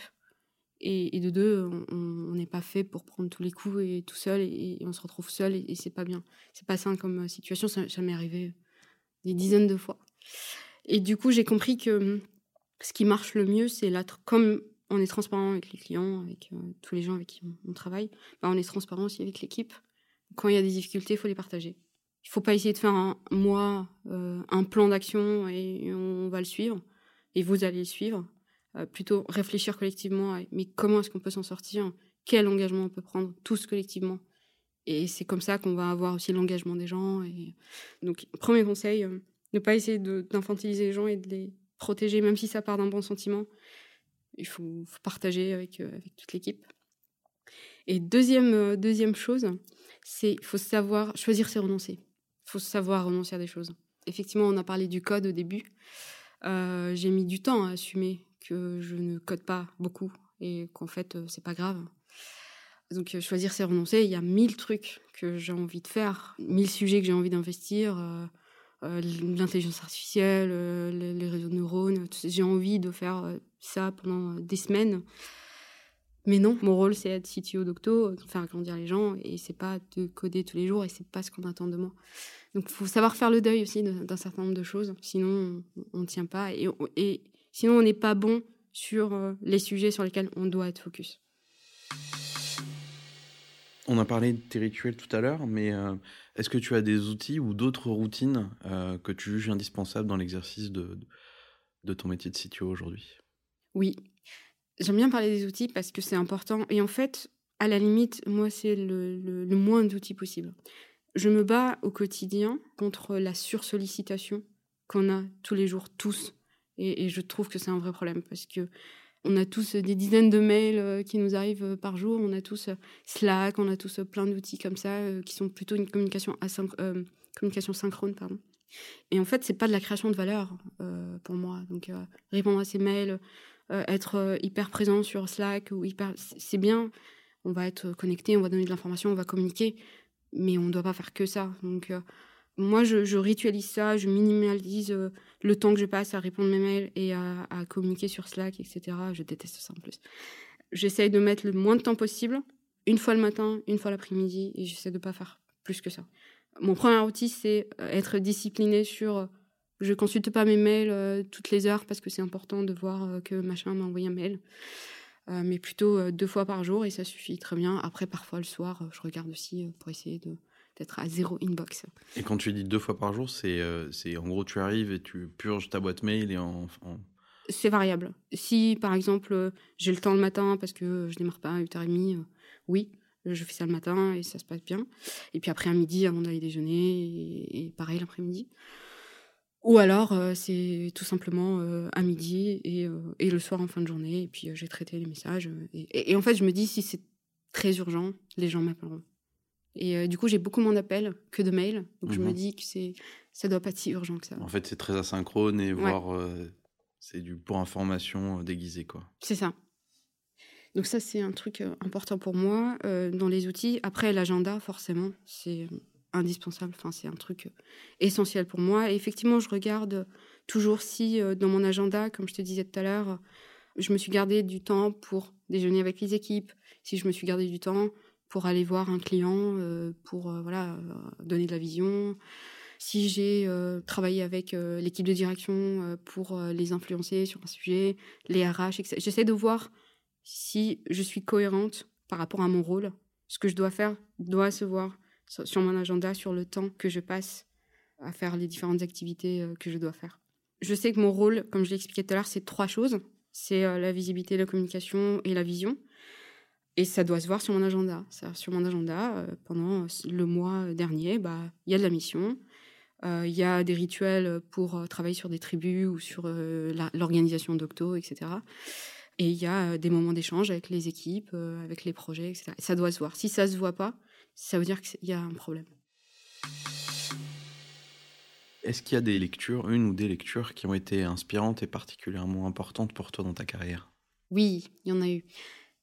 et, de deux, on n'est pas fait pour prendre tous les coups et tout seul et, on se retrouve seul et, c'est pas bien. C'est pas sain comme euh, situation, ça, m'est arrivé des dizaines de fois. Et du coup, j'ai compris que hum, ce qui marche le mieux, c'est là, comme on est transparent avec les clients, avec euh, tous les gens avec qui on, travaille, bah, on est transparent aussi avec l'équipe. Quand il y a des difficultés, il faut les partager. Il faut pas essayer de faire un mois, euh, un plan d'action et on va le suivre et vous allez le suivre. Euh, plutôt réfléchir collectivement mais comment est-ce qu'on peut s'en sortir, quel engagement on peut prendre tous collectivement? Et c'est comme ça qu'on va avoir aussi l'engagement des gens. Donc, premier conseil, euh, ne pas essayer d'infantiliser les gens et de les protéger, même si ça part d'un bon sentiment. Il faut, partager avec toute l'équipe. Et deuxième, deuxième chose, c'est il faut savoir choisir ses renoncer. Il faut savoir renoncer à des choses. Effectivement, on a parlé du code au début. J'ai mis du temps à assumer que je ne code pas beaucoup et qu'en fait, euh, c'est pas grave. Donc, euh, choisir, c'est renoncer. Il y a mille trucs que j'ai envie de faire, mille sujets que j'ai envie d'investir. Euh, l'intelligence artificielle, les, réseaux de neurones. J'ai envie de faire ça pendant des semaines. Mais non, mon rôle c'est être CTO d'Octo, faire grandir les gens, et c'est pas de coder tous les jours, et c'est pas ce qu'on attend de moi. Donc il faut savoir faire le deuil aussi d'un certain nombre de choses, sinon on ne tient pas, et, et sinon on n'est pas bon sur euh, les sujets sur lesquels on doit être focus. On a parlé de tes rituels tout à l'heure, mais euh, est-ce que tu as des outils ou d'autres routines euh, que tu juges indispensables dans l'exercice de, de ton métier de CTO aujourd'hui? Oui, J'aime bien parler des outils parce que c'est important. Et en fait, à la limite, moi, c'est le, moins d'outils possible. Je me bats au quotidien contre la sursollicitation qu'on a tous les jours, tous. Et, je trouve que c'est un vrai problème parce que on a tous des dizaines de mails euh, qui nous arrivent euh, par jour, on a tous euh, Slack, on a tous plein d'outils comme ça qui sont plutôt une communication, communication synchrone. Pardon. Et en fait, c'est pas de la création de valeur pour moi. Donc, répondre à ces mails, euh, être euh, hyper présent sur Slack ou hyper, c'est bien. On va être connecté, on va donner de l'information, on va communiquer, mais on ne doit pas faire que ça. Donc euh, moi, je, ritualise ça, je minimalise le temps que je passe à répondre mes mails et à, communiquer sur Slack, etc. Je déteste ça en plus. J'essaye de mettre le moins de temps possible, une fois le matin, une fois l'après-midi, et j'essaie de ne pas faire plus que ça. Mon premier outil, c'est être discipliné sur je consulte pas mes mails euh, toutes les heures parce que c'est important de voir euh, que machin m'a envoyé un mail. Euh, mais plutôt deux fois par jour et ça suffit très bien. Après, parfois le soir, je regarde aussi pour essayer de d'être à zéro inbox. Et quand tu dis deux fois par jour, c'est c'est en gros tu arrives et tu purges ta boîte mail et en... C'est variable. Si par exemple j'ai le temps le matin parce que je démarre pas à 8h30, oui, je fais ça le matin et ça se passe bien. Et puis après à midi avant d'aller déjeuner et pareil l'après-midi. Ou alors, euh, c'est tout simplement euh, à midi et, euh, et, le soir en fin de journée. Et puis, j'ai traité les messages. Et, et, en fait, je me dis, si c'est très urgent, les gens m'appelleront. Et du coup, j'ai beaucoup moins d'appels que de mails. Donc, je me mhm. dis que c'est, ça doit pas être si urgent que ça. En fait, c'est très asynchrone et voire c'est du pour information déguisé, quoi. C'est ça. Donc ça, c'est un truc important pour moi dans les outils. Après, l'agenda, forcément, c'est indispensable. Enfin, c'est un truc euh, essentiel pour moi. Et effectivement, je regarde toujours si euh, dans mon agenda, comme je te disais tout à l'heure, je me suis gardé du temps pour déjeuner avec les équipes, si je me suis gardé du temps pour aller voir un client, euh, pour voilà donner de la vision, si j'ai travaillé avec l'équipe de direction pour les influencer sur un sujet, les RH, etc. J'essaie de voir si je suis cohérente par rapport à mon rôle. Ce que je dois faire doit se voir sur mon agenda, sur le temps que je passe à faire les différentes activités euh, que je dois faire. Je sais que mon rôle, comme je l'ai expliqué tout à l'heure, c'est trois choses. C'est euh, la visibilité, la communication et la vision. Et ça doit se voir sur mon agenda. sur mon agenda, euh, pendant le mois dernier, bah, il y a de la mission, il y a des rituels pour travailler sur des tribus ou sur l'organisation d'Octo, etc. Et il y a des moments d'échange avec les équipes, avec les projets, etc. ça doit se voir. Si ça se voit pas, ça veut dire qu'il y a un problème. Est-ce qu'il y a des lectures, une ou des lectures qui ont été inspirantes et particulièrement importantes pour toi dans ta carrière? Oui, il y en a eu.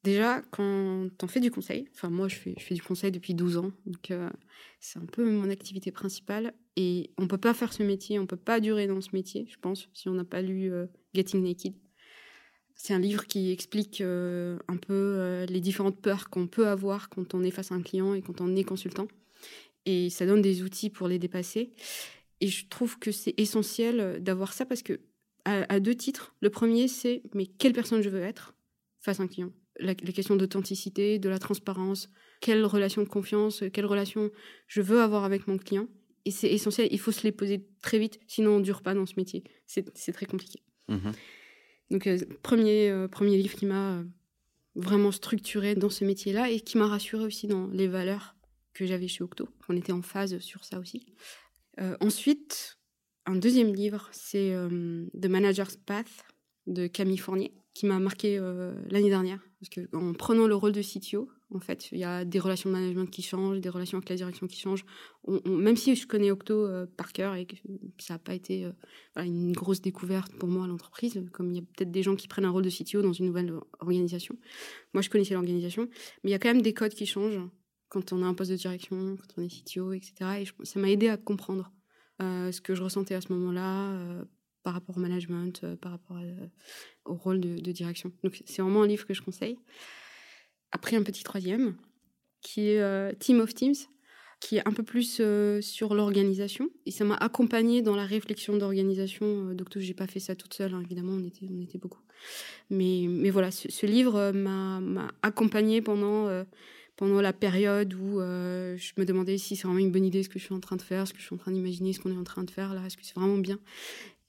Déjà, quand tu en fais du conseil, enfin moi je fais, je fais du conseil depuis 12 ans, donc euh, c'est un peu mon activité principale, et on peut pas faire ce métier, on peut pas durer dans ce métier, je pense, si on n'a pas lu euh, Getting Naked. C'est un livre qui explique euh, un peu euh, les différentes peurs qu'on peut avoir quand on est face à un client et quand on est consultant. Et ça donne des outils pour les dépasser. Et je trouve que c'est essentiel d'avoir ça parce que, à, deux titres. Le premier, c'est mais quelle personne je veux être face à un client? La, les questions d'authenticité, de la transparence, quelle relation de confiance, quelle relation je veux avoir avec mon client? Et c'est essentiel, il faut se les poser très vite, sinon on ne dure pas dans ce métier. C'est très compliqué. Mmh donc, euh, premier, euh, premier livre qui m'a euh, vraiment structuré dans ce métier-là et qui m'a rassuré aussi dans les valeurs que j'avais chez Octo. On était en phase sur ça aussi. ensuite, un deuxième livre, c'est The Manager's Path de Camille Fournier, qui m'a marqué l'année dernière. Parce qu'en prenant le rôle de CTO, en fait, il y a des relations de management qui changent, des relations avec la direction qui changent. même si je connais Octo euh, par cœur et que ça n'a pas été euh, une grosse découverte pour moi à l'entreprise, comme il y a peut-être des gens qui prennent un rôle de CTO dans une nouvelle organisation. Moi, je connaissais l'organisation, mais il y a quand même des codes qui changent quand on a un poste de direction, quand on est CTO, etc. Et ça m'a aidé à comprendre ce que je ressentais à ce moment-là par rapport au management, par rapport au rôle de, de direction. Donc c'est vraiment un livre que je conseille. Après un petit troisième, qui est Team of Teams qui est un peu plus euh, sur l'organisation. Et ça m'a accompagnée dans la réflexion d'organisation. Euh, donc, je n'ai pas fait ça toute seule, hein, évidemment, on était, on était beaucoup. Mais, mais voilà, ce, livre euh, m'a accompagnée pendant, pendant la période où je me demandais si c'est vraiment une bonne idée ce que je suis en train de faire, ce que je suis en train d'imaginer, ce qu'on est en train de faire là, est-ce que c'est vraiment bien?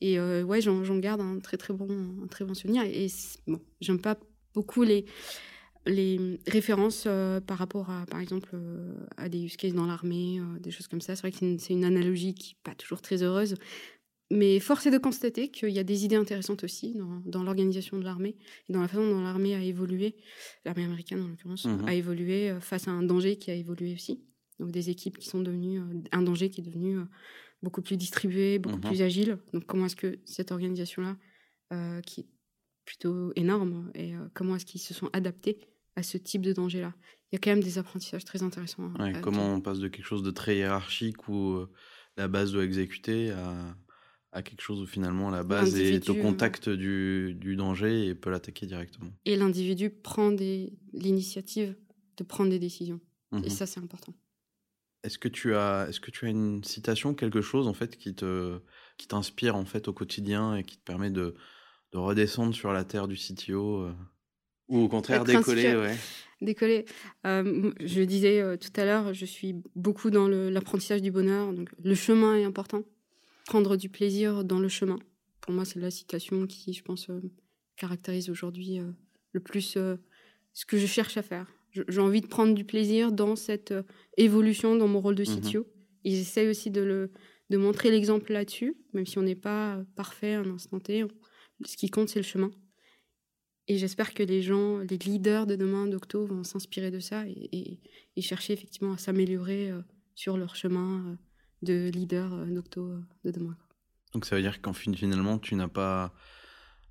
Et ouais, j'en garde un très très bon, très bon souvenir. Et bon, j'aime pas beaucoup les les références euh, par rapport à, par exemple, euh, à des use cases dans l'armée, euh, des choses comme ça. C'est vrai que c'est une, analogie qui n'est pas toujours très heureuse. Mais force est de constater qu'il y a des idées intéressantes aussi dans, l'organisation de l'armée et dans la façon dont l'armée a évolué, l'armée américaine en l'occurrence, mhm. a évolué face à un danger qui a évolué aussi. Donc des équipes qui sont devenues, un danger qui est devenu beaucoup plus distribué, beaucoup mhm. plus agile. Donc comment est-ce que cette organisation-là, qui est plutôt énorme, et comment est-ce qu'ils se sont adaptés à ce type de danger-là. Il y a quand même des apprentissages très intéressants. Comment on passe de quelque chose de très hiérarchique où euh, la base doit exécuter à, à quelque chose où finalement la base est au contact du, du, danger et peut l'attaquer directement. Et l'individu prend l'initiative de prendre des décisions. Et mmh ça, c'est important. Est-ce que tu as, est-ce que tu as une citation, quelque chose en fait qui te, qui t'inspire en fait au quotidien et qui te permet de, de redescendre sur la terre du CTO euh? Ou au contraire décoller, ouais. Décoller. Euh, je disais euh, tout à l'heure, je suis beaucoup dans l'apprentissage du bonheur. Donc, le chemin est important. Prendre du plaisir dans le chemin. Pour moi, c'est la citation qui, je pense, euh, caractérise aujourd'hui le plus ce que je cherche à faire. J'ai envie de prendre du plaisir dans cette évolution dans mon rôle de CTO. Mmh Et j'essaie aussi de, le, de montrer l'exemple là-dessus, même si on n'est pas parfait à un instant T. Ce qui compte, c'est le chemin. Et j'espère que les gens, les leaders de demain d'Octo vont s'inspirer de ça et, chercher effectivement à s'améliorer euh, sur leur chemin euh, de leader euh, d'Octo de demain. Donc ça veut dire qu'en finalement, tu n'as pas,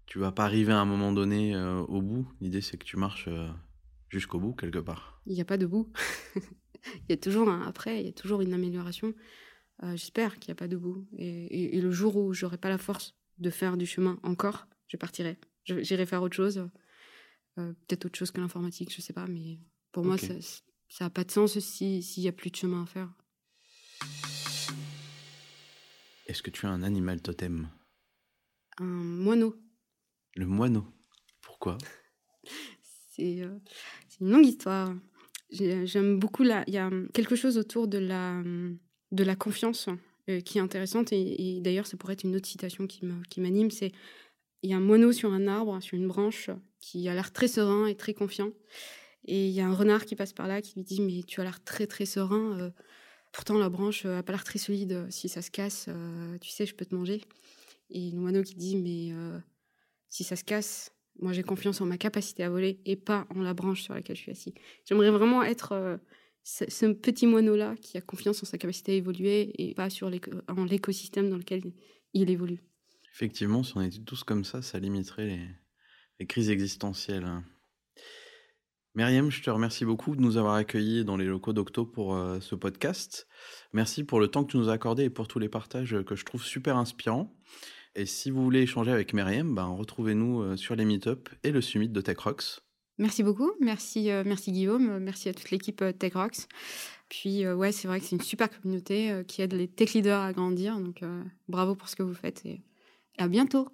tu vas pas arriver à un moment donné au bout. L'idée c'est que tu marches jusqu'au bout quelque part. Il n'y a pas de bout. il y a toujours un après, il y a toujours une amélioration. j'espère qu'il n'y a pas de bout. Et, et le jour où j'aurai pas la force de faire du chemin encore, je partirai. J'irai faire autre chose. Euh, peut-être autre chose que l'informatique, je sais pas. Mais pour moi, ça n'a pas de sens s'il n'y a plus de chemin à faire. Est-ce que tu as un animal totem? Un moineau. Le moineau Pourquoi? Euh, C'est une longue histoire. J'aime beaucoup la. Il y a quelque chose autour de la, de la confiance euh, qui est intéressante. Et, et d'ailleurs, ça pourrait être une autre citation qui m'anime. Qui c'est il y a un moineau sur un arbre, sur une branche, qui a l'air très serein et très confiant. Et il y a un renard qui passe par là qui lui dit Mais tu as l'air très très serein. Euh, pourtant, la branche n'a pas l'air très solide. Si ça se casse, euh, tu sais, je peux te manger. Et le moineau qui dit Mais euh, si ça se casse, moi j'ai confiance en ma capacité à voler et pas en la branche sur laquelle je suis assis. J'aimerais vraiment être ce, petit moineau-là qui a confiance en sa capacité à évoluer et pas sur l'écosystème dans lequel il évolue. Effectivement, si on était tous comme ça, ça limiterait les, crises existentielles. Hein. Myriam, je te remercie beaucoup de nous avoir accueillis dans les locaux d'Octo pour euh, ce podcast. Merci pour le temps que tu nous as accordé et pour tous les partages que je trouve super inspirants. Et si vous voulez échanger avec Myriam, ben, retrouvez-nous euh, sur les meetups et le summit de TechRox. Merci beaucoup, merci, euh, merci Guillaume, merci à toute l'équipe TechRox. Puis ouais, c'est vrai que c'est une super communauté qui aide les tech leaders à grandir, donc bravo pour ce que vous faites à bientôt.